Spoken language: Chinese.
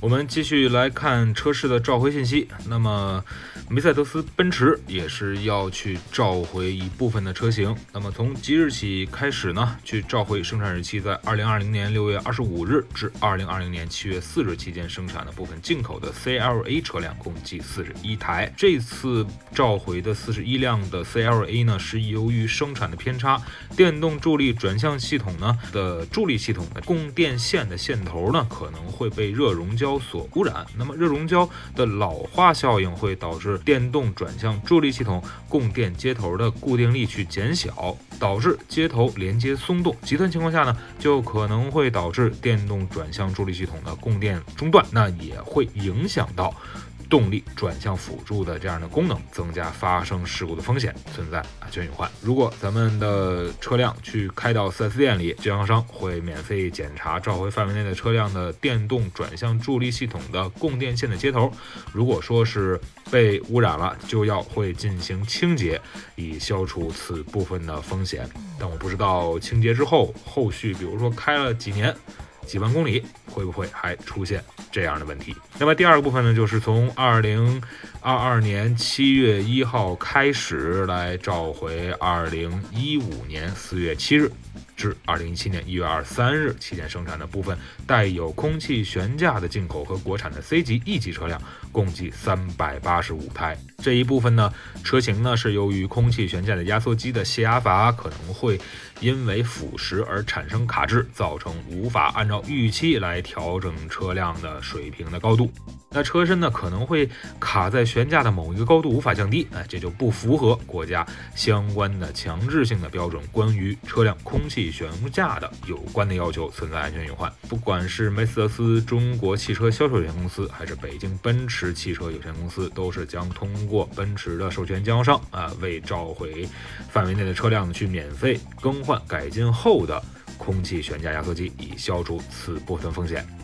我们继续来看车市的召回信息。那么，梅赛德斯奔驰也是要去召回一部分的车型。那么从即日起开始呢，去召回生产日期在二零二零年六月二十五日至二零二零年七月四日期间生产的部分进口的 CLA 车辆，共计四十一台。这次召回的四十一辆的 CLA 呢，是由于生产的偏差，电动助力转向系统呢的助力系统的供电线的线头呢可能会被热熔胶所污染。那么热熔胶的老化效应会导致电动转向助力系统供电接头的固定力去减小，导致接头连接松动。极端情况下呢，就可能会导致电动转向助力系统的供电中断，那也会影响到。动力转向辅助的这样的功能，增加发生事故的风险，存在安全隐患。如果咱们的车辆去开到 4S 店里，经销商会免费检查召回范围内的车辆的电动转向助力系统的供电线的接头，如果说是被污染了，就要会进行清洁，以消除此部分的风险。但我不知道清洁之后，后续比如说开了几年。几万公里会不会还出现这样的问题？那么第二个部分呢，就是从二零二二年七月一号开始来召回二零一五年四月七日至二零一七年一月二十三日期间生产的部分带有空气悬架的进口和国产的 C 级 E 级车辆，共计三百八十五台。这一部分呢，车型呢是由于空气悬架的压缩机的泄压阀可能会因为腐蚀而产生卡滞，造成无法按照预期来调整车辆的水平的高度。那车身呢可能会卡在悬架的某一个高度无法降低，哎，这就不符合国家相关的强制性的标准，关于车辆空气悬架的有关的要求，存在安全隐患。不管是梅赛德斯中国汽车销售有限公司，还是北京奔驰汽车有限公司，都是将通过奔驰的授权经销商啊，为召回范围内的车辆去免费更换改进后的空气悬架压缩机，以消除此部分风险。